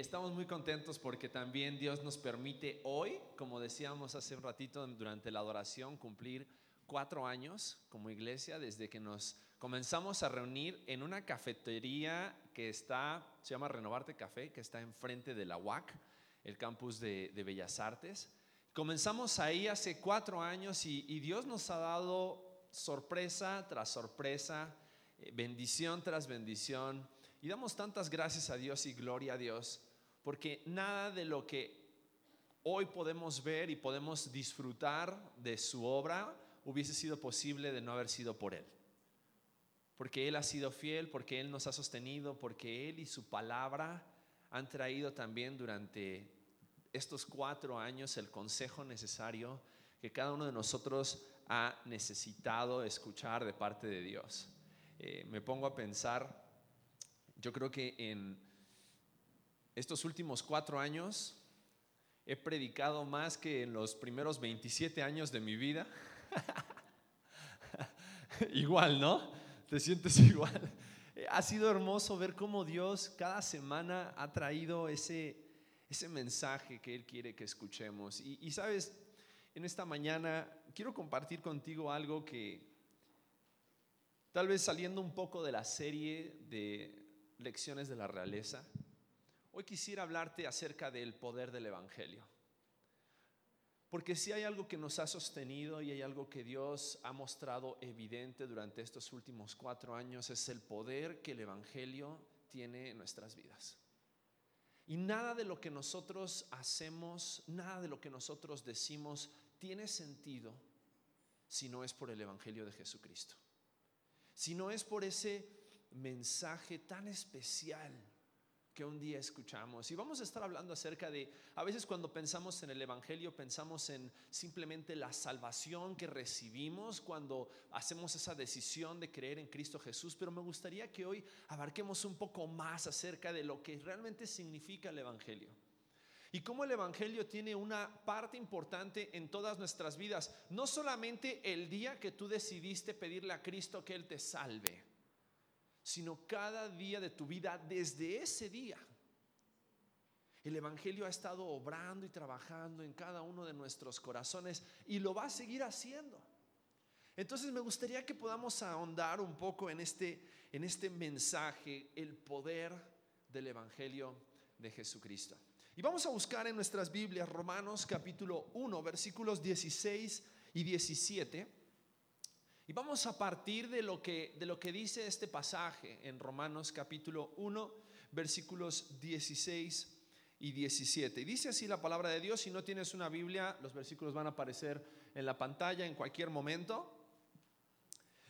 Estamos muy contentos porque también Dios nos permite hoy, como decíamos hace un ratito durante la adoración, cumplir cuatro años como iglesia desde que nos comenzamos a reunir en una cafetería que está, se llama Renovarte Café, que está enfrente de la UAC, el campus de, Bellas Artes. Comenzamos ahí hace cuatro años y, y Dios nos ha dado sorpresa tras sorpresa, eh, bendición tras bendición. Y damos tantas gracias a Dios y gloria a Dios porque nada de lo que hoy podemos ver y podemos disfrutar de su obra hubiese sido posible de no haber sido por Él. Porque Él ha sido fiel, porque Él nos ha sostenido, porque Él y su palabra han traído también durante estos cuatro años el consejo necesario que cada uno de nosotros ha necesitado escuchar de parte de Dios. Eh, me pongo a pensar, yo creo que en estos últimos cuatro años he predicado más que en los primeros 27 años de mi vida. igual, ¿no? Te sientes igual. Ha sido hermoso ver cómo Dios cada semana ha traído ese, ese mensaje que Él quiere que escuchemos. Y, y sabes, en esta mañana quiero compartir contigo algo que tal vez saliendo un poco de la serie de lecciones de la realeza, Hoy quisiera hablarte acerca del poder del Evangelio. Porque si hay algo que nos ha sostenido y hay algo que Dios ha mostrado evidente durante estos últimos cuatro años, es el poder que el Evangelio tiene en nuestras vidas. Y nada de lo que nosotros hacemos, nada de lo que nosotros decimos tiene sentido si no es por el Evangelio de Jesucristo. Si no es por ese mensaje tan especial que un día escuchamos. Y vamos a estar hablando acerca de, a veces cuando pensamos en el Evangelio, pensamos en simplemente la salvación que recibimos cuando hacemos esa decisión de creer en Cristo Jesús, pero me gustaría que hoy abarquemos un poco más acerca de lo que realmente significa el Evangelio. Y cómo el Evangelio tiene una parte importante en todas nuestras vidas, no solamente el día que tú decidiste pedirle a Cristo que Él te salve sino cada día de tu vida desde ese día. El Evangelio ha estado obrando y trabajando en cada uno de nuestros corazones y lo va a seguir haciendo. Entonces me gustaría que podamos ahondar un poco en este, en este mensaje, el poder del Evangelio de Jesucristo. Y vamos a buscar en nuestras Biblias Romanos capítulo 1, versículos 16 y 17. Y vamos a partir de lo que, de lo que dice este pasaje en Romanos capítulo 1, versículos 16 y 17. Y dice así la palabra de Dios, si no tienes una Biblia, los versículos van a aparecer en la pantalla en cualquier momento.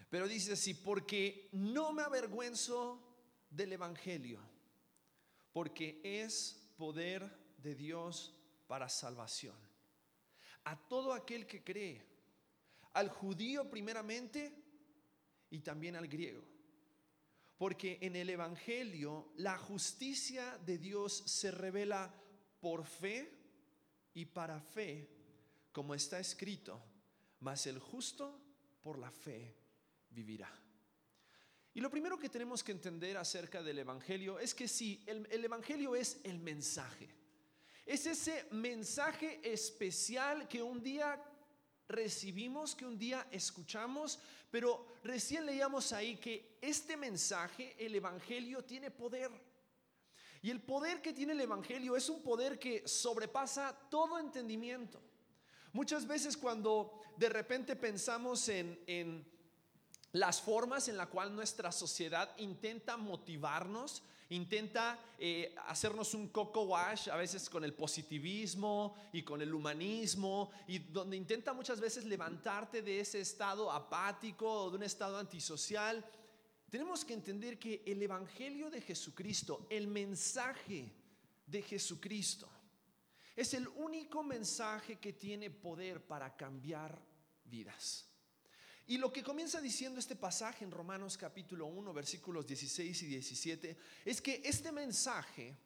Pero dice así, porque no me avergüenzo del Evangelio, porque es poder de Dios para salvación. A todo aquel que cree al judío primeramente y también al griego. Porque en el Evangelio la justicia de Dios se revela por fe y para fe, como está escrito, mas el justo por la fe vivirá. Y lo primero que tenemos que entender acerca del Evangelio es que sí, el, el Evangelio es el mensaje. Es ese mensaje especial que un día recibimos, que un día escuchamos, pero recién leíamos ahí que este mensaje, el Evangelio, tiene poder. Y el poder que tiene el Evangelio es un poder que sobrepasa todo entendimiento. Muchas veces cuando de repente pensamos en, las formas en la cual nuestra sociedad intenta motivarnos, intenta eh, hacernos un coco wash a veces con el positivismo y con el humanismo, y donde intenta muchas veces levantarte de ese estado apático o de un estado antisocial. Tenemos que entender que el Evangelio de Jesucristo, el mensaje de Jesucristo, es el único mensaje que tiene poder para cambiar vidas. Y lo que comienza diciendo este pasaje en Romanos capítulo 1, versículos 16 y 17, es que este mensaje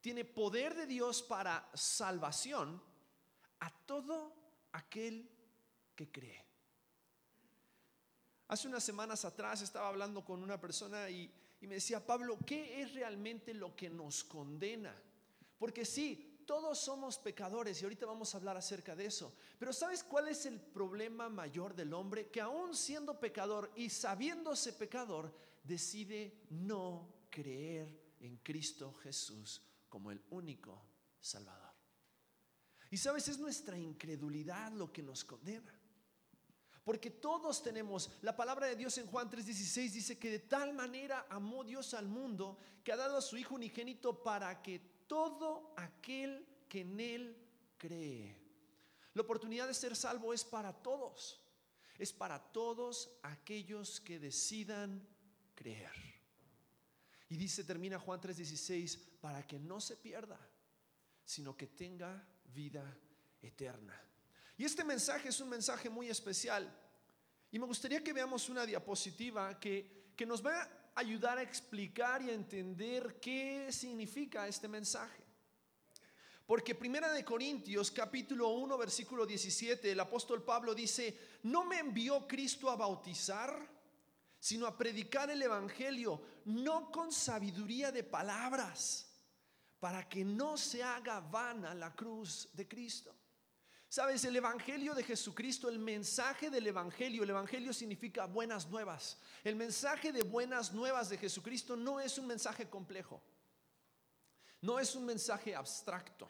tiene poder de Dios para salvación a todo aquel que cree. Hace unas semanas atrás estaba hablando con una persona y, y me decía, Pablo, ¿qué es realmente lo que nos condena? Porque sí, todos somos pecadores y ahorita vamos a hablar acerca de eso. Pero ¿sabes cuál es el problema mayor del hombre? Que aún siendo pecador y sabiéndose pecador, decide no creer en Cristo Jesús como el único Salvador. Y sabes, es nuestra incredulidad lo que nos condena. Porque todos tenemos, la palabra de Dios en Juan 3:16 dice que de tal manera amó Dios al mundo que ha dado a su Hijo unigénito para que todo aquel que en Él cree. La oportunidad de ser salvo es para todos. Es para todos aquellos que decidan creer. Y dice, termina Juan 3:16, para que no se pierda, sino que tenga vida eterna. Y este mensaje es un mensaje muy especial. Y me gustaría que veamos una diapositiva que, que nos va ayudar a explicar y a entender qué significa este mensaje. Porque Primera de Corintios capítulo 1 versículo 17 el apóstol Pablo dice, "No me envió Cristo a bautizar, sino a predicar el evangelio, no con sabiduría de palabras, para que no se haga vana la cruz de Cristo." Sabes, el Evangelio de Jesucristo, el mensaje del Evangelio, el Evangelio significa buenas nuevas. El mensaje de buenas nuevas de Jesucristo no es un mensaje complejo, no es un mensaje abstracto,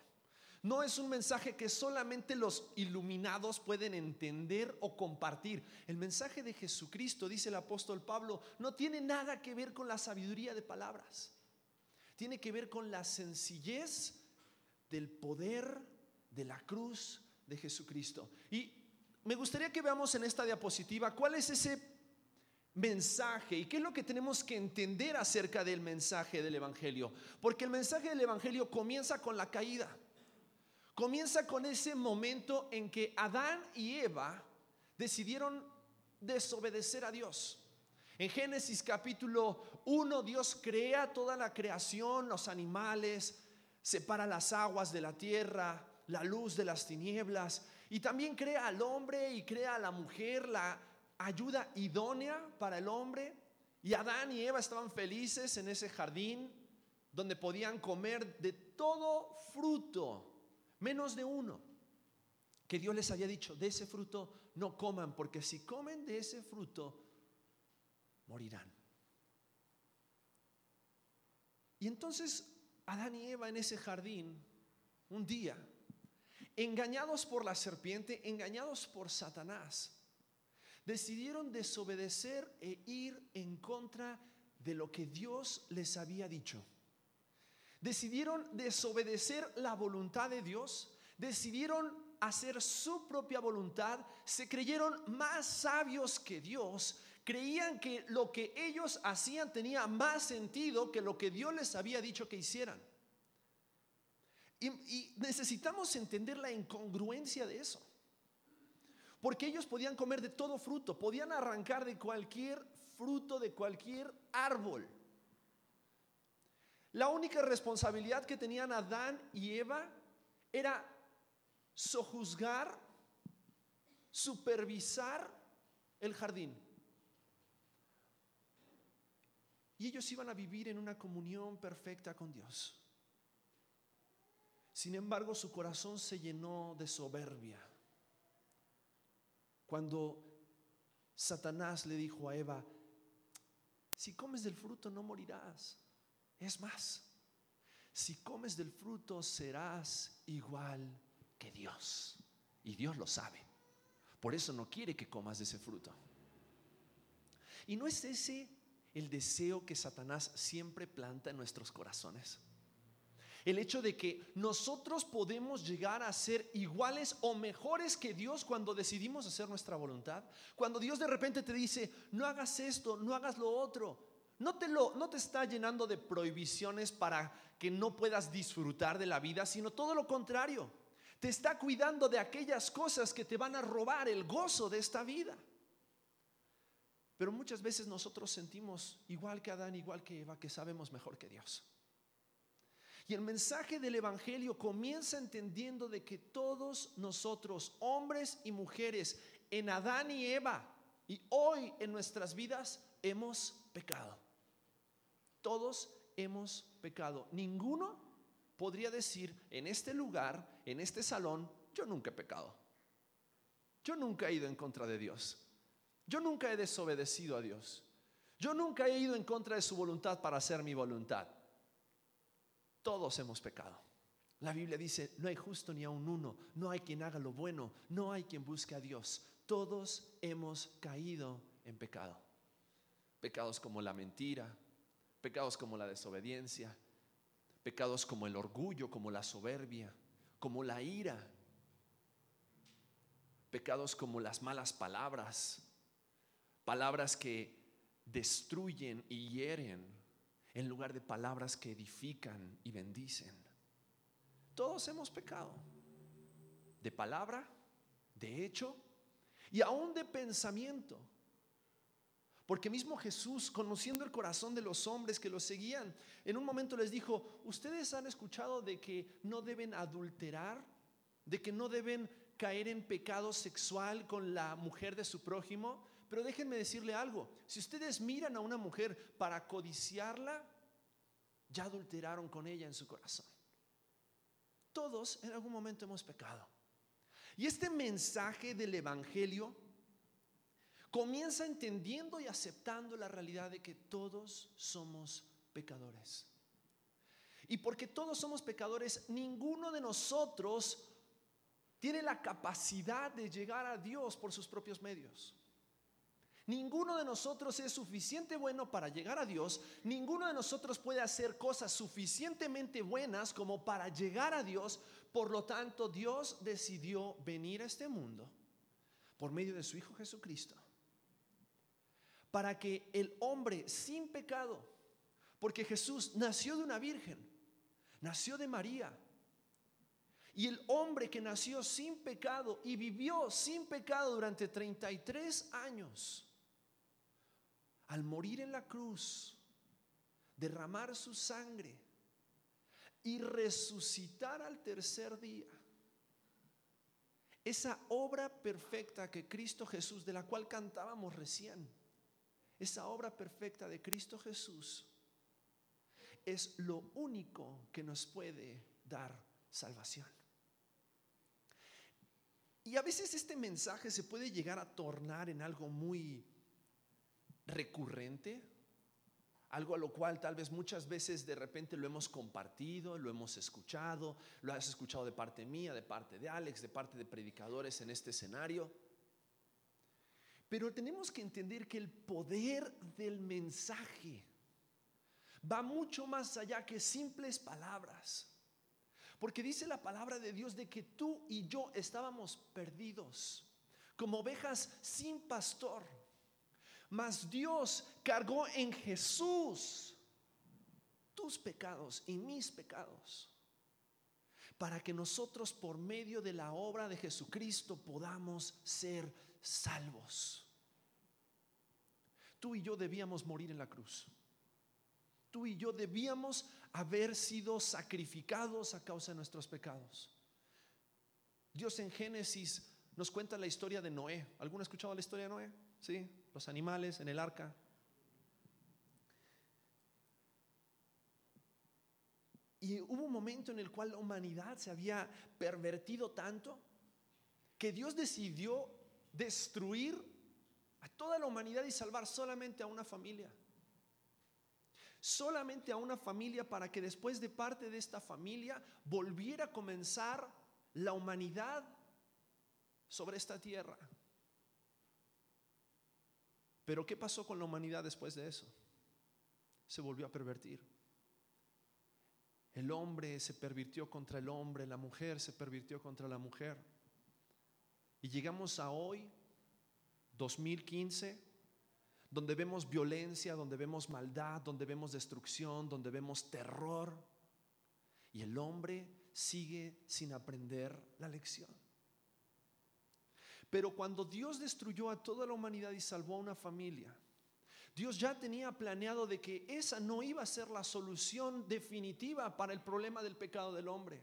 no es un mensaje que solamente los iluminados pueden entender o compartir. El mensaje de Jesucristo, dice el apóstol Pablo, no tiene nada que ver con la sabiduría de palabras, tiene que ver con la sencillez del poder de la cruz de Jesucristo. Y me gustaría que veamos en esta diapositiva cuál es ese mensaje y qué es lo que tenemos que entender acerca del mensaje del Evangelio. Porque el mensaje del Evangelio comienza con la caída. Comienza con ese momento en que Adán y Eva decidieron desobedecer a Dios. En Génesis capítulo 1 Dios crea toda la creación, los animales, separa las aguas de la tierra, la luz de las tinieblas y también crea al hombre y crea a la mujer la ayuda idónea para el hombre. Y Adán y Eva estaban felices en ese jardín donde podían comer de todo fruto, menos de uno, que Dios les había dicho, de ese fruto no coman, porque si comen de ese fruto, morirán. Y entonces Adán y Eva en ese jardín, un día, engañados por la serpiente, engañados por Satanás, decidieron desobedecer e ir en contra de lo que Dios les había dicho. Decidieron desobedecer la voluntad de Dios, decidieron hacer su propia voluntad, se creyeron más sabios que Dios, creían que lo que ellos hacían tenía más sentido que lo que Dios les había dicho que hicieran. Y, necesitamos entender la incongruencia de eso. Porque ellos podían comer de todo fruto, podían arrancar de cualquier fruto, de cualquier árbol. La única responsabilidad que tenían Adán y Eva era sojuzgar, supervisar el jardín. Y ellos iban a vivir en una comunión perfecta con Dios. Sin embargo, su corazón se llenó de soberbia. Cuando Satanás le dijo a Eva, si comes del fruto no morirás. Es más, si comes del fruto serás igual que Dios. Y Dios lo sabe. Por eso no quiere que comas de ese fruto. ¿Y no es ese el deseo que Satanás siempre planta en nuestros corazones? El hecho de que nosotros podemos llegar a ser iguales o mejores que Dios cuando decidimos hacer nuestra voluntad. Cuando Dios de repente te dice, no hagas esto, no hagas lo otro. No te, lo, no te está llenando de prohibiciones para que no puedas disfrutar de la vida, sino todo lo contrario. Te está cuidando de aquellas cosas que te van a robar el gozo de esta vida. Pero muchas veces nosotros sentimos, igual que Adán, igual que Eva, que sabemos mejor que Dios. Y el mensaje del Evangelio comienza entendiendo de que todos nosotros, hombres y mujeres, en Adán y Eva, y hoy en nuestras vidas, hemos pecado. Todos hemos pecado. Ninguno podría decir, en este lugar, en este salón, yo nunca he pecado. Yo nunca he ido en contra de Dios. Yo nunca he desobedecido a Dios. Yo nunca he ido en contra de su voluntad para hacer mi voluntad. Todos hemos pecado. La Biblia dice, no hay justo ni a un uno, no hay quien haga lo bueno, no hay quien busque a Dios. Todos hemos caído en pecado. Pecados como la mentira, pecados como la desobediencia, pecados como el orgullo, como la soberbia, como la ira, pecados como las malas palabras, palabras que destruyen y hieren en lugar de palabras que edifican y bendicen. Todos hemos pecado, de palabra, de hecho y aún de pensamiento. Porque mismo Jesús, conociendo el corazón de los hombres que lo seguían, en un momento les dijo, ustedes han escuchado de que no deben adulterar, de que no deben caer en pecado sexual con la mujer de su prójimo. Pero déjenme decirle algo, si ustedes miran a una mujer para codiciarla, ya adulteraron con ella en su corazón. Todos en algún momento hemos pecado. Y este mensaje del Evangelio comienza entendiendo y aceptando la realidad de que todos somos pecadores. Y porque todos somos pecadores, ninguno de nosotros tiene la capacidad de llegar a Dios por sus propios medios. Ninguno de nosotros es suficiente bueno para llegar a Dios. Ninguno de nosotros puede hacer cosas suficientemente buenas como para llegar a Dios. Por lo tanto, Dios decidió venir a este mundo por medio de su Hijo Jesucristo para que el hombre sin pecado, porque Jesús nació de una virgen, nació de María, y el hombre que nació sin pecado y vivió sin pecado durante 33 años, al morir en la cruz, derramar su sangre y resucitar al tercer día, esa obra perfecta que Cristo Jesús, de la cual cantábamos recién, esa obra perfecta de Cristo Jesús es lo único que nos puede dar salvación. Y a veces este mensaje se puede llegar a tornar en algo muy recurrente, algo a lo cual tal vez muchas veces de repente lo hemos compartido, lo hemos escuchado, lo has escuchado de parte mía, de parte de Alex, de parte de predicadores en este escenario. Pero tenemos que entender que el poder del mensaje va mucho más allá que simples palabras. Porque dice la palabra de Dios de que tú y yo estábamos perdidos, como ovejas sin pastor. Mas Dios cargó en Jesús tus pecados y mis pecados, para que nosotros por medio de la obra de Jesucristo podamos ser salvos. Tú y yo debíamos morir en la cruz. Tú y yo debíamos haber sido sacrificados a causa de nuestros pecados. Dios en Génesis nos cuenta la historia de Noé. ¿Alguno ha escuchado la historia de Noé? Sí, los animales en el arca. Y hubo un momento en el cual la humanidad se había pervertido tanto que Dios decidió destruir a toda la humanidad y salvar solamente a una familia. Solamente a una familia para que después de parte de esta familia volviera a comenzar la humanidad sobre esta tierra. Pero ¿qué pasó con la humanidad después de eso? Se volvió a pervertir. El hombre se pervirtió contra el hombre, la mujer se pervirtió contra la mujer. Y llegamos a hoy, 2015, donde vemos violencia, donde vemos maldad, donde vemos destrucción, donde vemos terror. Y el hombre sigue sin aprender la lección. Pero cuando Dios destruyó a toda la humanidad y salvó a una familia, Dios ya tenía planeado de que esa no iba a ser la solución definitiva para el problema del pecado del hombre.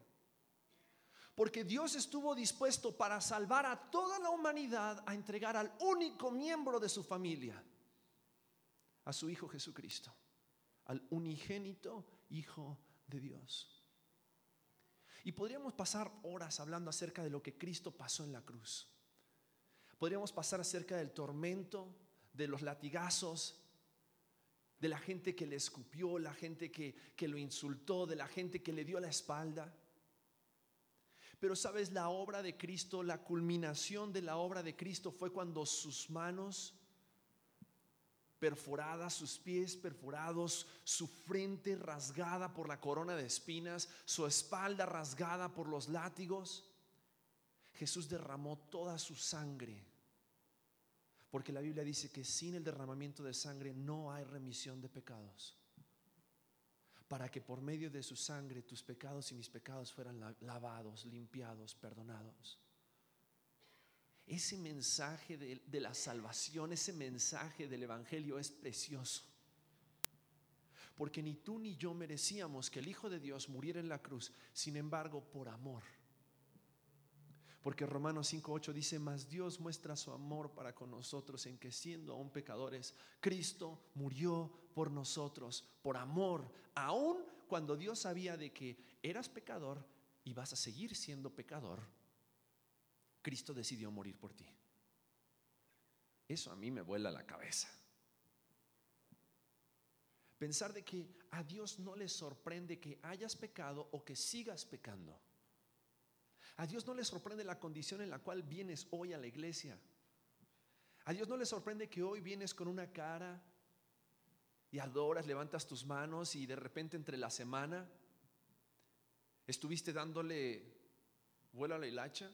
Porque Dios estuvo dispuesto para salvar a toda la humanidad a entregar al único miembro de su familia, a su Hijo Jesucristo, al unigénito Hijo de Dios. Y podríamos pasar horas hablando acerca de lo que Cristo pasó en la cruz. Podríamos pasar acerca del tormento, de los latigazos, de la gente que le escupió, la gente que, que lo insultó, de la gente que le dio la espalda. Pero sabes, la obra de Cristo, la culminación de la obra de Cristo fue cuando sus manos perforadas, sus pies perforados, su frente rasgada por la corona de espinas, su espalda rasgada por los látigos. Jesús derramó toda su sangre. Porque la Biblia dice que sin el derramamiento de sangre no hay remisión de pecados. Para que por medio de su sangre tus pecados y mis pecados fueran lavados, limpiados, perdonados. Ese mensaje de, la salvación, ese mensaje del Evangelio es precioso. Porque ni tú ni yo merecíamos que el Hijo de Dios muriera en la cruz, sin embargo, por amor. Porque Romanos 5.8 dice, mas Dios muestra su amor para con nosotros en que siendo aún pecadores, Cristo murió por nosotros, por amor, aun cuando Dios sabía de que eras pecador y vas a seguir siendo pecador Cristo decidió morir por ti. Eso a mí me vuela la cabeza. Pensar de que a Dios no le sorprende que hayas pecado o que sigas pecando. A Dios no le sorprende la condición en la cual vienes hoy a la iglesia. A Dios no le sorprende que hoy vienes con una cara y adoras, levantas tus manos y de repente entre la semana estuviste dándole vuelo a la hilacha.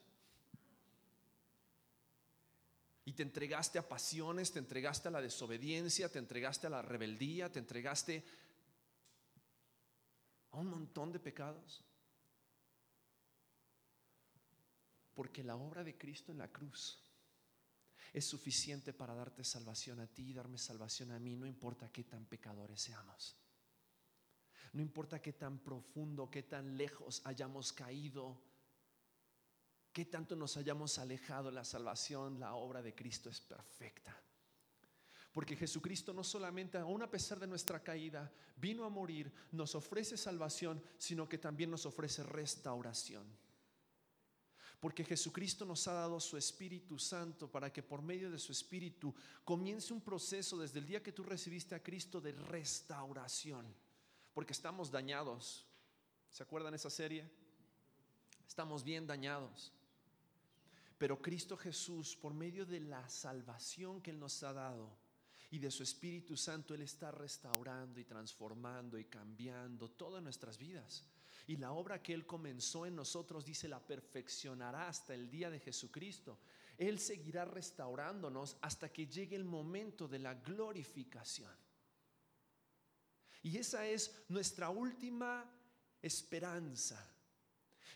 Y te entregaste a pasiones, te entregaste a la desobediencia, te entregaste a la rebeldía, te entregaste a un montón de pecados. Porque la obra de Cristo en la cruz es suficiente para darte salvación a ti y darme salvación a mí, no importa qué tan pecadores seamos. No importa qué tan profundo, qué tan lejos hayamos caído qué tanto nos hayamos alejado, la salvación, la obra de Cristo es perfecta. Porque Jesucristo no solamente, aún a pesar de nuestra caída, vino a morir, nos ofrece salvación, sino que también nos ofrece restauración. Porque Jesucristo nos ha dado su Espíritu Santo para que por medio de su Espíritu comience un proceso desde el día que tú recibiste a Cristo de restauración. Porque estamos dañados. ¿Se acuerdan esa serie? Estamos bien dañados. Pero Cristo Jesús, por medio de la salvación que Él nos ha dado y de su Espíritu Santo, Él está restaurando y transformando y cambiando todas nuestras vidas. Y la obra que Él comenzó en nosotros, dice, la perfeccionará hasta el día de Jesucristo. Él seguirá restaurándonos hasta que llegue el momento de la glorificación. Y esa es nuestra última esperanza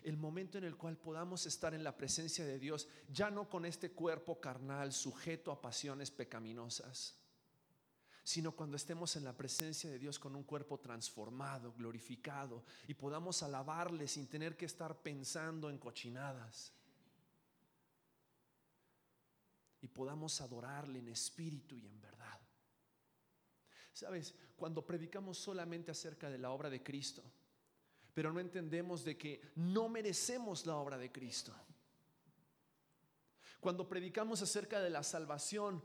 el momento en el cual podamos estar en la presencia de Dios, ya no con este cuerpo carnal sujeto a pasiones pecaminosas, sino cuando estemos en la presencia de Dios con un cuerpo transformado, glorificado, y podamos alabarle sin tener que estar pensando en cochinadas. Y podamos adorarle en espíritu y en verdad. Sabes, cuando predicamos solamente acerca de la obra de Cristo, pero no entendemos de que no merecemos la obra de Cristo. Cuando predicamos acerca de la salvación,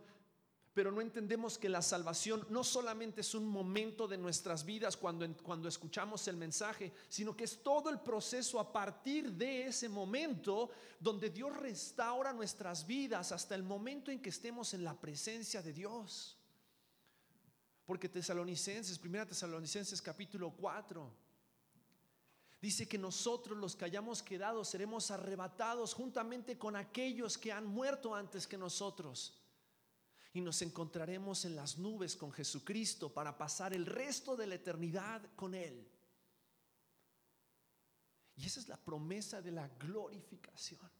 pero no entendemos que la salvación no solamente es un momento de nuestras vidas cuando, cuando escuchamos el mensaje, sino que es todo el proceso a partir de ese momento donde Dios restaura nuestras vidas hasta el momento en que estemos en la presencia de Dios. Porque Tesalonicenses, primera Tesalonicenses capítulo 4, Dice que nosotros los que hayamos quedado seremos arrebatados juntamente con aquellos que han muerto antes que nosotros. Y nos encontraremos en las nubes con Jesucristo para pasar el resto de la eternidad con Él. Y esa es la promesa de la glorificación.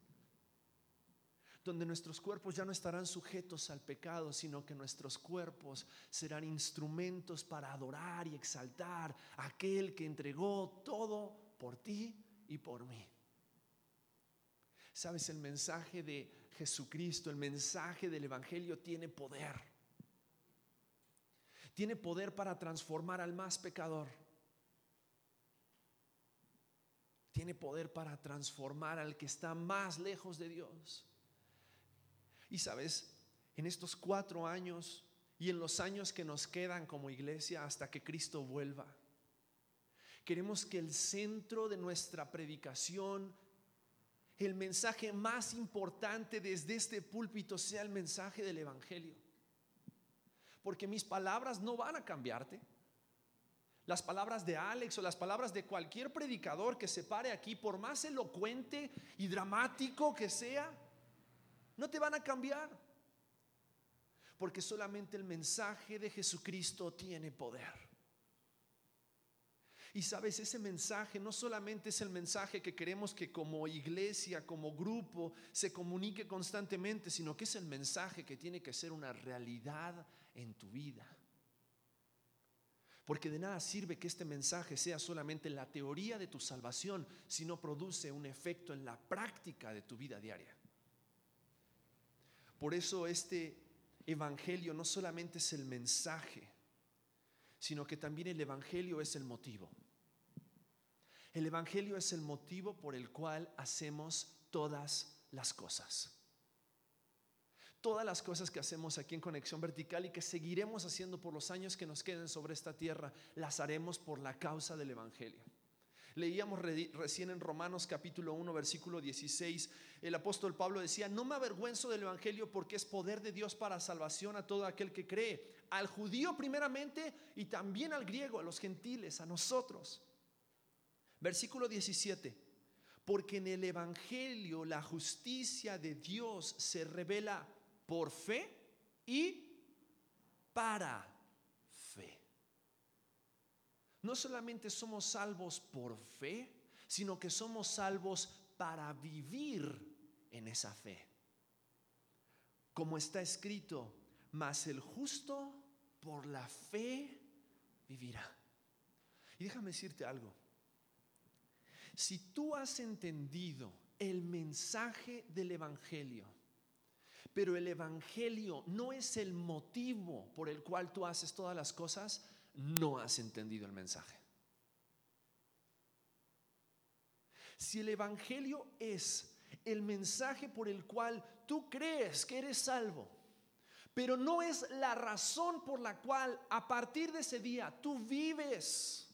Donde nuestros cuerpos ya no estarán sujetos al pecado, sino que nuestros cuerpos serán instrumentos para adorar y exaltar a aquel que entregó todo por ti y por mí. Sabes, el mensaje de Jesucristo, el mensaje del Evangelio tiene poder. Tiene poder para transformar al más pecador. tiene poder para transformar al que está más lejos de Dios. Y sabes, en estos cuatro años y en los años que nos quedan como iglesia hasta que Cristo vuelva, queremos que el centro de nuestra predicación, el mensaje más importante desde este púlpito sea el mensaje del Evangelio. Porque mis palabras no van a cambiarte. Las palabras de Alex o las palabras de cualquier predicador que se pare aquí, por más elocuente y dramático que sea, no te van a cambiar. Porque solamente el mensaje de Jesucristo tiene poder. Y sabes, ese mensaje no solamente es el mensaje que queremos que como iglesia, como grupo, se comunique constantemente, sino que es el mensaje que tiene que ser una realidad en tu vida. Porque de nada sirve que este mensaje sea solamente la teoría de tu salvación si no produce un efecto en la práctica de tu vida diaria. Por eso este evangelio no solamente es el mensaje, sino que también el evangelio es el motivo. El Evangelio es el motivo por el cual hacemos todas las cosas. Todas las cosas que hacemos aquí en Conexión Vertical y que seguiremos haciendo por los años que nos queden sobre esta tierra, las haremos por la causa del Evangelio. Leíamos recién en Romanos capítulo 1, versículo 16, el apóstol Pablo decía, no me avergüenzo del Evangelio porque es poder de Dios para salvación a todo aquel que cree, al judío primeramente y también al griego, a los gentiles, a nosotros. Versículo 17. Porque en el Evangelio la justicia de Dios se revela por fe y para fe. No solamente somos salvos por fe, sino que somos salvos para vivir en esa fe. Como está escrito, mas el justo por la fe vivirá. Y déjame decirte algo. Si tú has entendido el mensaje del Evangelio, pero el Evangelio no es el motivo por el cual tú haces todas las cosas, no has entendido el mensaje. Si el Evangelio es el mensaje por el cual tú crees que eres salvo, pero no es la razón por la cual a partir de ese día tú vives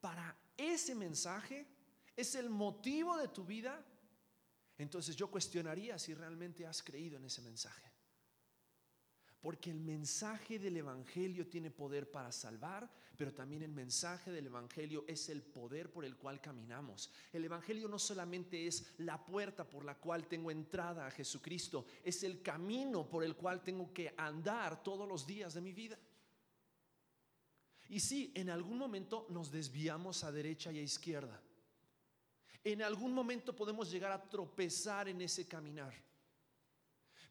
para ese mensaje es el motivo de tu vida, entonces yo cuestionaría si realmente has creído en ese mensaje. Porque el mensaje del Evangelio tiene poder para salvar, pero también el mensaje del Evangelio es el poder por el cual caminamos. El Evangelio no solamente es la puerta por la cual tengo entrada a Jesucristo, es el camino por el cual tengo que andar todos los días de mi vida. Y sí, en algún momento nos desviamos a derecha y a izquierda. En algún momento podemos llegar a tropezar en ese caminar.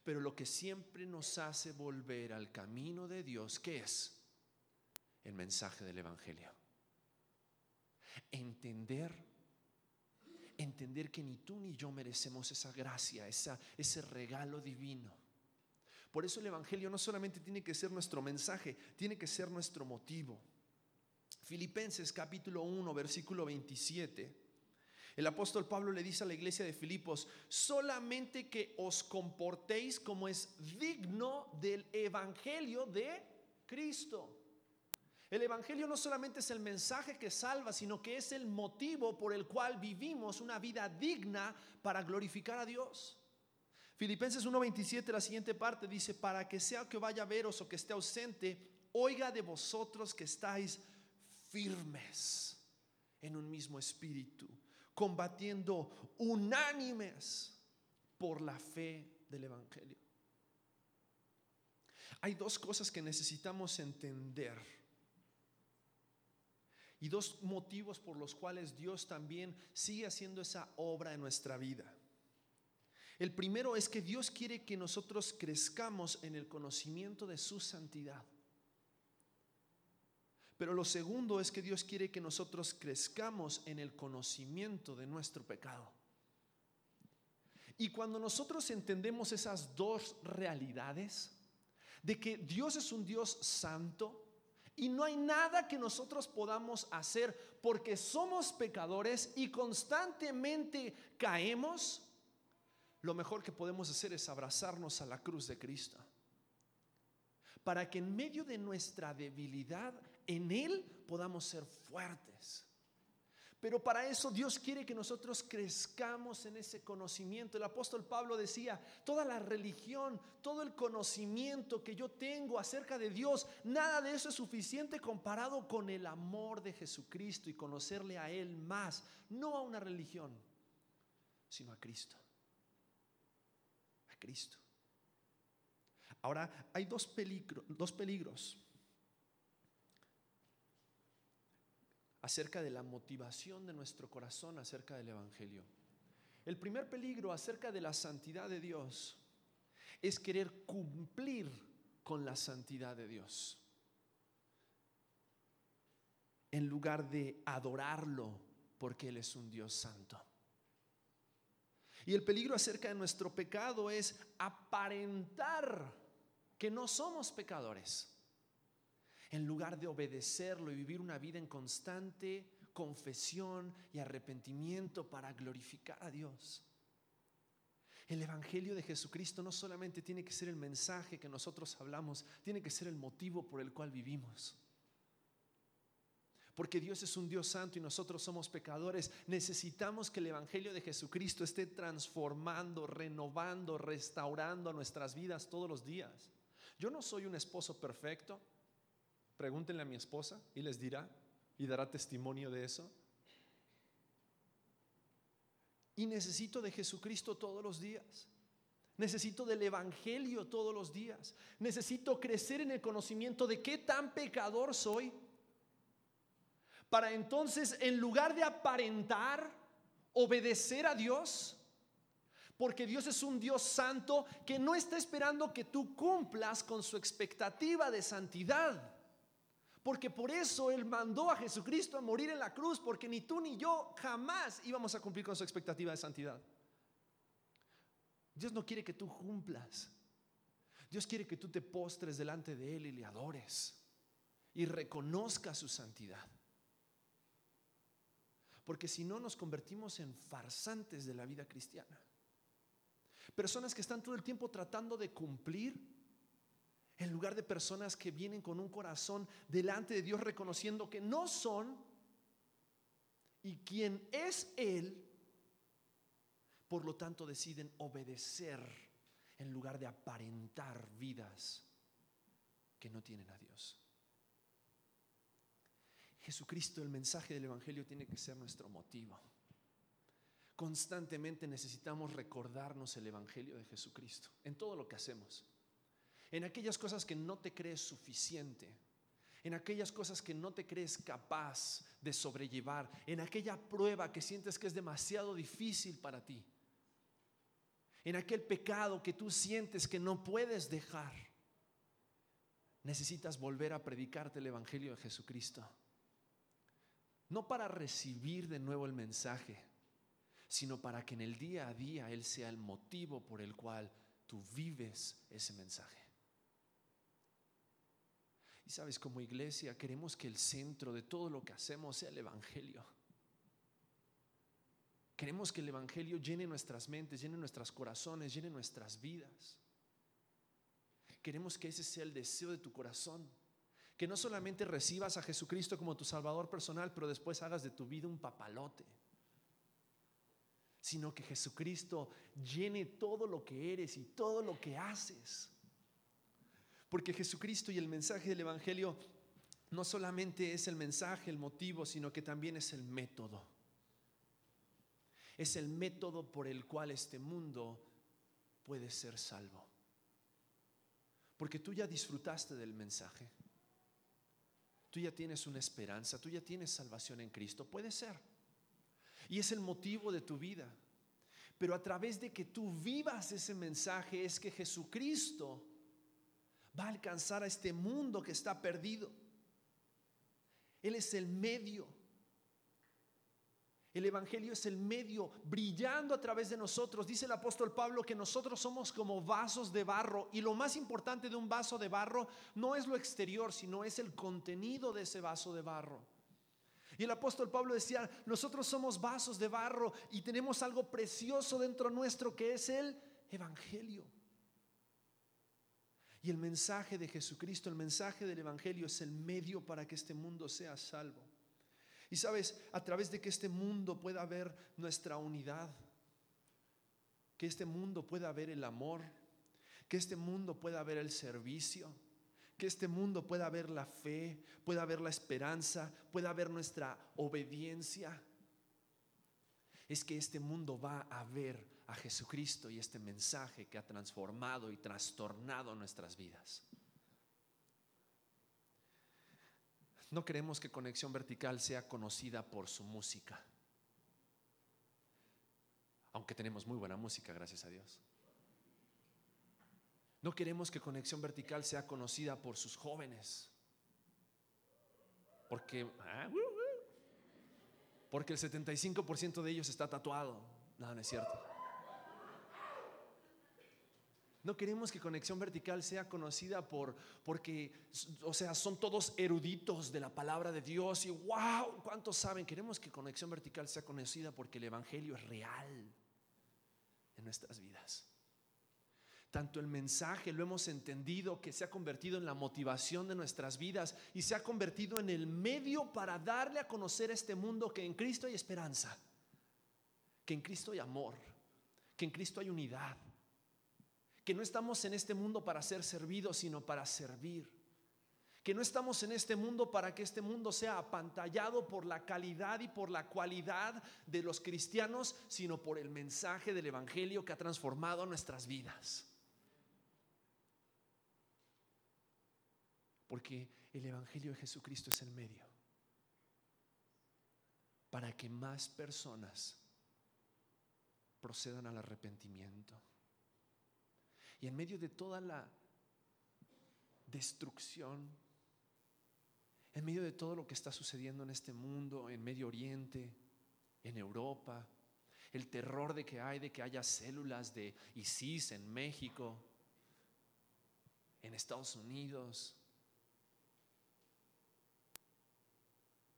Pero lo que siempre nos hace volver al camino de Dios, ¿qué es? El mensaje del Evangelio. Entender, entender que ni tú ni yo merecemos esa gracia, esa, ese regalo divino. Por eso el Evangelio no solamente tiene que ser nuestro mensaje, tiene que ser nuestro motivo. Filipenses capítulo 1, versículo 27. El apóstol Pablo le dice a la iglesia de Filipos, solamente que os comportéis como es digno del Evangelio de Cristo. El Evangelio no solamente es el mensaje que salva, sino que es el motivo por el cual vivimos una vida digna para glorificar a Dios. Filipenses 1:27, la siguiente parte dice, para que sea que vaya a veros o que esté ausente, oiga de vosotros que estáis firmes en un mismo espíritu, combatiendo unánimes por la fe del Evangelio. Hay dos cosas que necesitamos entender y dos motivos por los cuales Dios también sigue haciendo esa obra en nuestra vida. El primero es que Dios quiere que nosotros crezcamos en el conocimiento de su santidad. Pero lo segundo es que Dios quiere que nosotros crezcamos en el conocimiento de nuestro pecado. Y cuando nosotros entendemos esas dos realidades, de que Dios es un Dios santo Y no hay nada que nosotros podamos hacer porque somos pecadores y constantemente caemos. Lo mejor que podemos hacer es abrazarnos a la cruz de Cristo. Para que en medio de nuestra debilidad, en Él podamos ser fuertes. Pero para eso Dios quiere que nosotros crezcamos en ese conocimiento. El apóstol Pablo decía, toda la religión, todo el conocimiento que yo tengo acerca de Dios, nada de eso es suficiente comparado con el amor de Jesucristo y conocerle a Él más, no a una religión, sino a Cristo. Cristo. Ahora, hay dos, dos peligros acerca de la motivación de nuestro corazón acerca del Evangelio. El primer peligro acerca de la santidad de Dios es querer cumplir con la santidad de Dios en lugar de adorarlo porque Él es un Dios santo. Y el peligro acerca de nuestro pecado es aparentar que no somos pecadores en lugar de obedecerlo y vivir una vida en constante confesión y arrepentimiento para glorificar a Dios. El Evangelio de Jesucristo no solamente tiene que ser el mensaje que nosotros hablamos, tiene que ser el motivo por el cual vivimos. Porque Dios es un Dios santo y nosotros somos pecadores. Necesitamos que el Evangelio de Jesucristo esté transformando, renovando, restaurando nuestras vidas todos los días. Yo no soy un esposo perfecto, Pregúntenle a mi esposa y les dirá y dará testimonio de eso. Y necesito de Jesucristo todos los días. Necesito del Evangelio todos los días. Necesito crecer en el conocimiento de qué tan pecador soy. Para entonces, en lugar de aparentar, obedecer a Dios, porque Dios es un Dios santo que no está esperando que tú cumplas con su expectativa de santidad. Porque por eso Él mandó a Jesucristo a morir en la cruz, porque ni tú ni yo jamás íbamos a cumplir con su expectativa de santidad. Dios no quiere que tú cumplas. Dios quiere que tú te postres delante de Él y le adores y reconozcas su santidad. Porque si no nos convertimos en farsantes de la vida cristiana. Personas que están todo el tiempo tratando de cumplir en lugar de personas que vienen con un corazón delante de Dios reconociendo que no son y quien es Él, por lo tanto deciden obedecer en lugar de aparentar vidas que no tienen a Dios. Jesucristo, el mensaje del Evangelio tiene que ser nuestro motivo. Constantemente necesitamos recordarnos el Evangelio de Jesucristo en todo lo que hacemos en aquellas cosas que no te crees suficiente, en aquellas cosas que no te crees capaz de sobrellevar, en aquella prueba que sientes que es demasiado difícil para ti, en aquel pecado que tú sientes que no puedes dejar. Necesitas volver a predicarte el Evangelio de Jesucristo. No para recibir de nuevo el mensaje, sino para que en el día a día Él sea el motivo por el cual tú vives ese mensaje. Y sabes, como iglesia queremos que el centro de todo lo que hacemos sea el Evangelio. Queremos que el Evangelio llene nuestras mentes, llene nuestros corazones, llene nuestras vidas. Queremos que ese sea el deseo de tu corazón. Que no solamente recibas a Jesucristo como tu Salvador personal, pero después hagas de tu vida un papalote. Sino que Jesucristo llene todo lo que eres y todo lo que haces. Porque Jesucristo y el mensaje del Evangelio no solamente es el mensaje, el motivo, sino que también es el método. Es el método por el cual este mundo puede ser salvo. Porque tú ya disfrutaste del mensaje. Tú ya tienes una esperanza, tú ya tienes salvación en Cristo. Puede ser. Y es el motivo de tu vida. Pero a través de que tú vivas ese mensaje es que Jesucristo va a alcanzar a este mundo que está perdido. Él es el medio. El Evangelio es el medio brillando a través de nosotros. Dice el apóstol Pablo que nosotros somos como vasos de barro y lo más importante de un vaso de barro no es lo exterior, sino es el contenido de ese vaso de barro. Y el apóstol Pablo decía, nosotros somos vasos de barro y tenemos algo precioso dentro nuestro que es el Evangelio. Y el mensaje de Jesucristo, el mensaje del Evangelio es el medio para que este mundo sea salvo. Y sabes, a través de que este mundo pueda ver nuestra unidad, que este mundo pueda ver el amor, que este mundo pueda ver el servicio, que este mundo pueda ver la fe, pueda ver la esperanza, pueda ver nuestra obediencia, es que este mundo va a ver a Jesucristo y este mensaje que ha transformado y trastornado nuestras vidas. No queremos que Conexión Vertical sea conocida por su música, aunque tenemos muy buena música, gracias a Dios. No queremos que Conexión Vertical sea conocida por sus jóvenes, porque, ah, porque el 75% de ellos está tatuado. No, no es cierto. No queremos que Conexión Vertical sea conocida por, porque, o sea, son todos eruditos de la palabra de Dios y wow, ¿cuántos saben? Queremos que Conexión Vertical sea conocida porque el Evangelio es real en nuestras vidas. Tanto el mensaje lo hemos entendido que se ha convertido en la motivación de nuestras vidas y se ha convertido en el medio para darle a conocer a este mundo que en Cristo hay esperanza, que en Cristo hay amor, que en Cristo hay unidad que no estamos en este mundo para ser servidos, sino para servir. Que no estamos en este mundo para que este mundo sea apantallado por la calidad y por la cualidad de los cristianos, sino por el mensaje del Evangelio que ha transformado nuestras vidas. Porque el Evangelio de Jesucristo es el medio para que más personas procedan al arrepentimiento. Y en medio de toda la destrucción, en medio de todo lo que está sucediendo en este mundo, en Medio Oriente, en Europa, el terror de que hay de que haya células de ISIS en México, en Estados Unidos.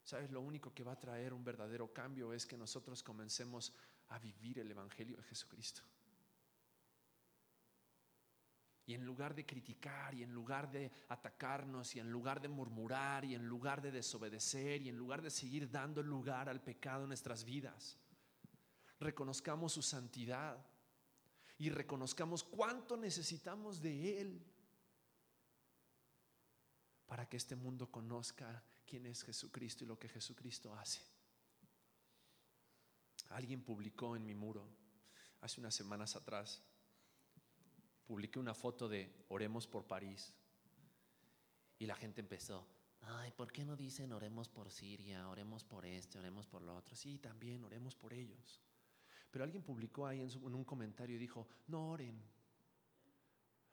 ¿Sabes? Lo único que va a traer un verdadero cambio es que nosotros comencemos a vivir el Evangelio de Jesucristo. Y en lugar de criticar y en lugar de atacarnos y en lugar de murmurar y en lugar de desobedecer y en lugar de seguir dando lugar al pecado en nuestras vidas, reconozcamos su santidad y reconozcamos cuánto necesitamos de Él para que este mundo conozca quién es Jesucristo y lo que Jesucristo hace. Alguien publicó en mi muro hace unas semanas atrás publiqué una foto de Oremos por París y la gente empezó, ay, ¿por qué no dicen oremos por Siria, oremos por este, oremos por lo otro? Sí, también oremos por ellos. Pero alguien publicó ahí en, en un comentario y dijo, no oren,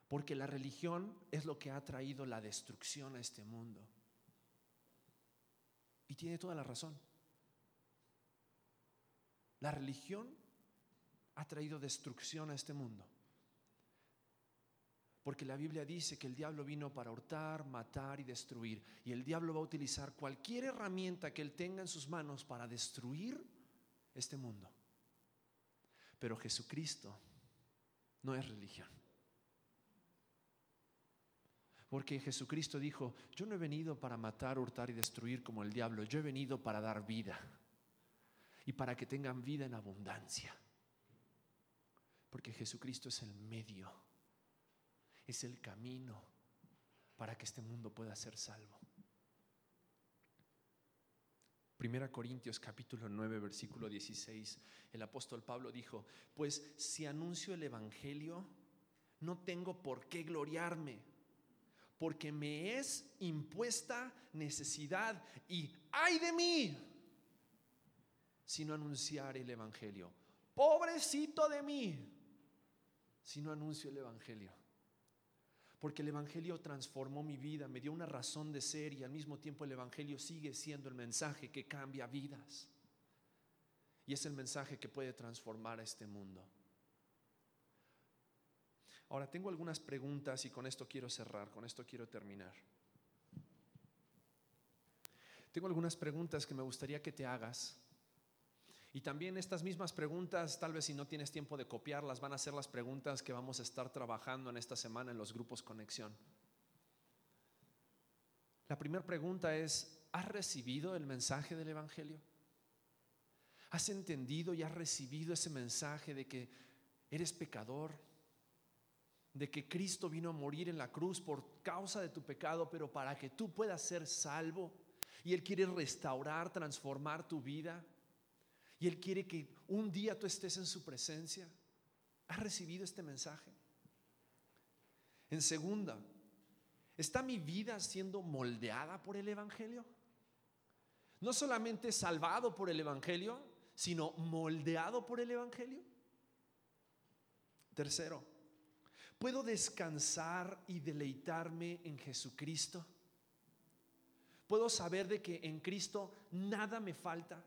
porque la religión es lo que ha traído la destrucción a este mundo. Y tiene toda la razón. La religión ha traído destrucción a este mundo. Porque la Biblia dice que el diablo vino para hurtar, matar y destruir. Y el diablo va a utilizar cualquier herramienta que él tenga en sus manos para destruir este mundo. Pero Jesucristo no es religión. Porque Jesucristo dijo, yo no he venido para matar, hurtar y destruir como el diablo, yo he venido para dar vida y para que tengan vida en abundancia. Porque Jesucristo es el medio es el camino para que este mundo pueda ser salvo. Primera Corintios capítulo 9 versículo 16, el apóstol Pablo dijo, pues si anuncio el Evangelio, no tengo por qué gloriarme, porque me es impuesta necesidad y ay de mí si no anunciar el Evangelio. Pobrecito de mí si no anuncio el Evangelio porque el Evangelio transformó mi vida, me dio una razón de ser y al mismo tiempo el Evangelio sigue siendo el mensaje que cambia vidas. Y es el mensaje que puede transformar a este mundo. Ahora, tengo algunas preguntas y con esto quiero cerrar, con esto quiero terminar. Tengo algunas preguntas que me gustaría que te hagas. Y también estas mismas preguntas, tal vez si no tienes tiempo de copiarlas, van a ser las preguntas que vamos a estar trabajando en esta semana en los grupos Conexión. La primera pregunta es, ¿has recibido el mensaje del Evangelio? ¿Has entendido y has recibido ese mensaje de que eres pecador? De que Cristo vino a morir en la cruz por causa de tu pecado, pero para que tú puedas ser salvo. Y Él quiere restaurar, transformar tu vida. Y Él quiere que un día tú estés en su presencia. ¿Has recibido este mensaje? En segunda, ¿está mi vida siendo moldeada por el Evangelio? No solamente salvado por el Evangelio, sino moldeado por el Evangelio. Tercero, ¿puedo descansar y deleitarme en Jesucristo? Puedo saber de que en Cristo nada me falta.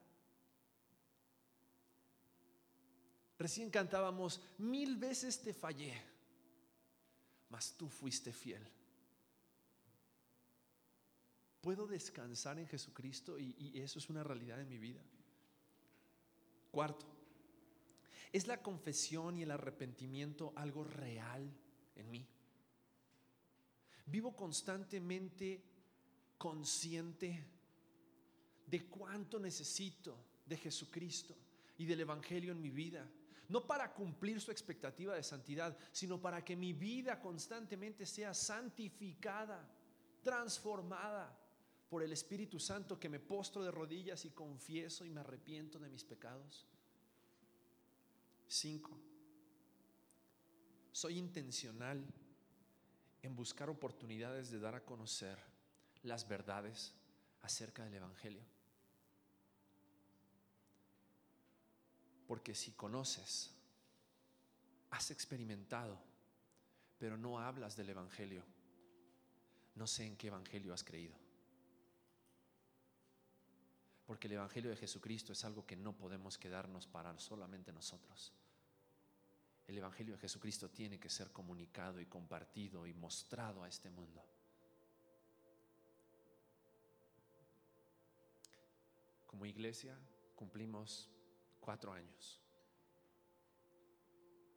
Recién cantábamos, mil veces te fallé, mas tú fuiste fiel. Puedo descansar en Jesucristo y, eso es una realidad en mi vida. Cuarto, ¿es la confesión y el arrepentimiento algo real en mí? Vivo constantemente consciente de cuánto necesito de Jesucristo y del Evangelio en mi vida. No para cumplir su expectativa de santidad, sino para que mi vida constantemente sea santificada, transformada por el Espíritu Santo que me postro de rodillas y confieso y me arrepiento de mis pecados. Cinco. Soy intencional en buscar oportunidades de dar a conocer las verdades acerca del Evangelio. Porque si conoces, has experimentado, pero no hablas del Evangelio, no sé en qué Evangelio has creído. Porque el Evangelio de Jesucristo es algo que no podemos quedarnos para solamente nosotros. El Evangelio de Jesucristo tiene que ser comunicado y compartido y mostrado a este mundo. Como iglesia cumplimos cuatro años.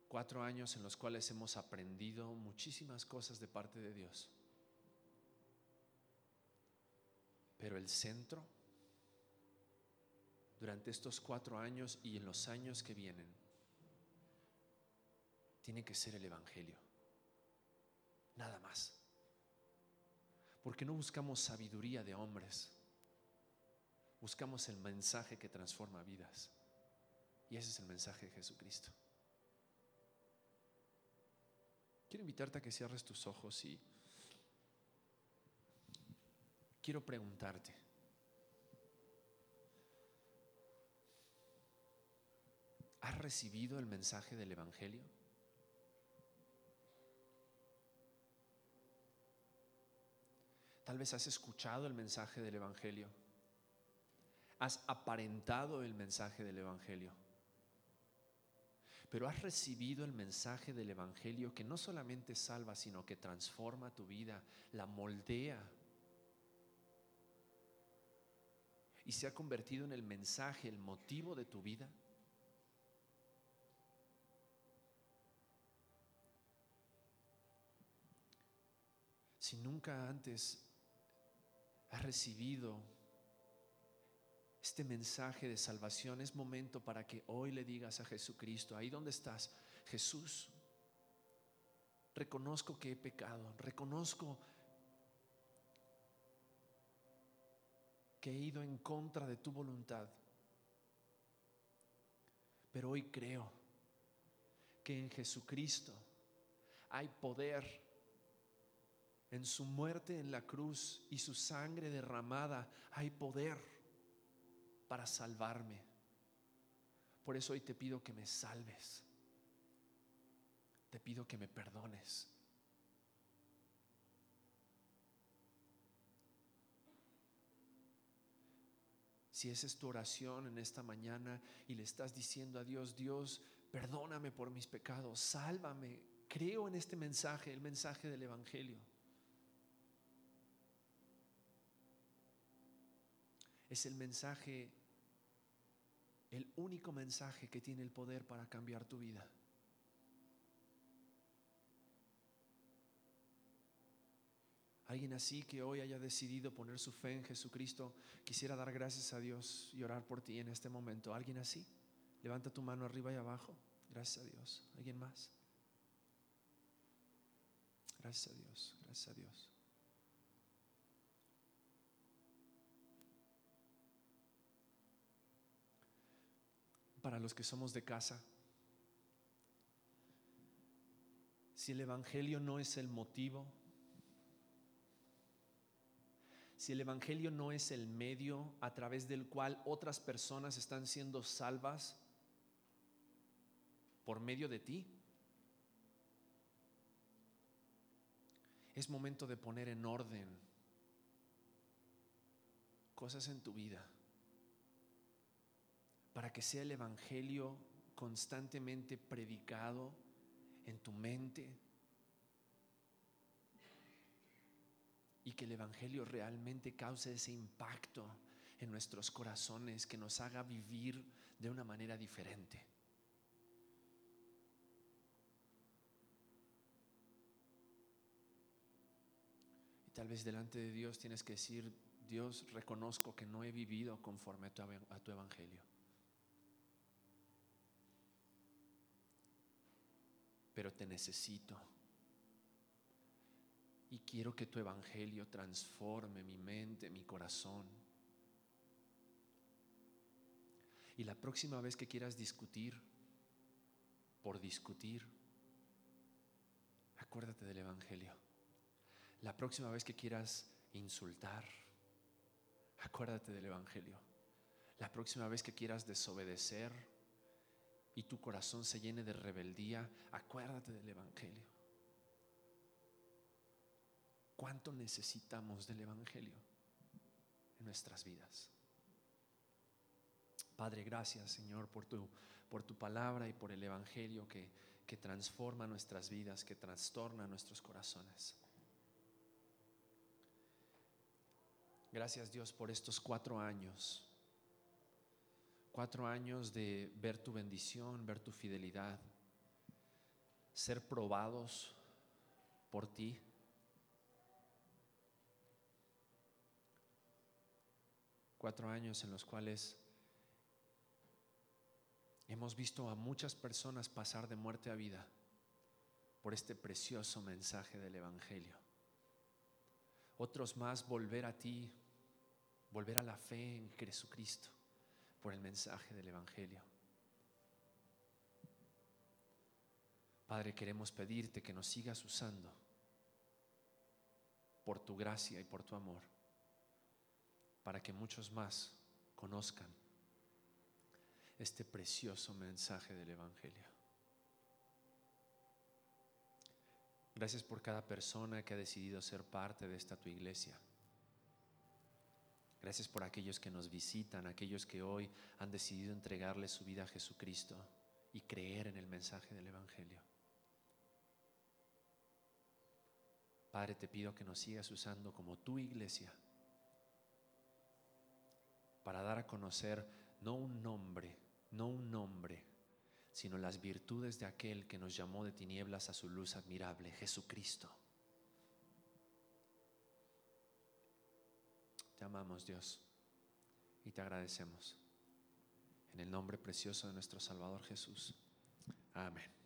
Cuatro años en los cuales hemos aprendido muchísimas cosas de parte de Dios. Pero el centro, durante estos cuatro años y en los años que vienen, tiene que ser el Evangelio. Nada más. Porque no buscamos sabiduría de hombres buscamos el mensaje que transforma vidas. Y ese es el mensaje de Jesucristo. Quiero invitarte a que cierres tus ojos y quiero preguntarte. ¿Has recibido el mensaje del Evangelio? Tal vez has escuchado el mensaje del Evangelio has aparentado el mensaje del Evangelio. Pero has recibido el mensaje del Evangelio que no solamente salva, sino que transforma tu vida, la moldea. Y se ha convertido en el mensaje, el motivo de tu vida. Si nunca antes has recibido este mensaje de salvación, es momento para que hoy le digas a Jesucristo, ahí donde estás, Jesús, reconozco que he pecado, reconozco que he ido en contra de tu voluntad, pero hoy creo que en Jesucristo hay poder en su muerte en la cruz y su sangre derramada, hay poder para salvarme. Por eso hoy te pido que me salves. Te pido que me perdones. Si esa es tu oración en esta mañana y le estás diciendo a Dios, Dios, perdóname por mis pecados, sálvame, creo en este mensaje, el mensaje del Evangelio. Es el mensaje, el único mensaje que tiene el poder para cambiar tu vida. Alguien así que hoy haya decidido poner su fe en Jesucristo, quisiera dar gracias a Dios y orar por ti en este momento. ¿Alguien así? Levanta tu mano arriba y abajo. Gracias a Dios. ¿Alguien más? Gracias a Dios. Gracias a Dios. Para los que somos de casa, si el Evangelio no es el motivo, si el Evangelio no es el medio a través del cual otras personas están siendo salvas por medio de ti, es momento de poner en orden cosas en tu vida para que sea el Evangelio constantemente predicado en tu mente, y que el Evangelio realmente cause ese impacto en nuestros corazones, que nos haga vivir de una manera diferente. Y tal vez delante de Dios tienes que decir, Dios, reconozco que no he vivido conforme a tu, Evangelio. Pero te necesito y quiero que tu evangelio transforme mi mente, mi corazón. Y la próxima vez que quieras discutir, por discutir, acuérdate del evangelio. La próxima vez que quieras insultar, acuérdate del evangelio. La próxima vez que quieras desobedecer y tu corazón se llene de rebeldía, acuérdate del evangelio. ¿Cuánto necesitamos del Evangelio en nuestras vidas? Padre, gracias Señor por tu, por tu palabra y por el Evangelio que, que transforma nuestras vidas, que trastorna nuestros corazones. Gracias Dios por estos cuatro años. Cuatro años de ver tu bendición, ver tu fidelidad, ser probados por ti cuatro años en los cuales hemos visto a muchas personas pasar de muerte a vida por este precioso mensaje del Evangelio. Otros más volver a ti, volver a la fe en Jesucristo por el mensaje del Evangelio. Padre, queremos pedirte que nos sigas usando por tu gracia y por tu amor para que muchos más conozcan este precioso mensaje del Evangelio. Gracias por cada persona que ha decidido ser parte de esta tu iglesia. Gracias por aquellos que nos visitan, aquellos que hoy han decidido entregarle su vida a Jesucristo y creer en el mensaje del Evangelio. Padre, te pido que nos sigas usando como tu iglesia para dar a conocer no un nombre, no un nombre, sino las virtudes de aquel que nos llamó de tinieblas a su luz admirable, Jesucristo. Amamos Dios y te agradecemos. En el nombre precioso de nuestro Salvador Jesús. Amén.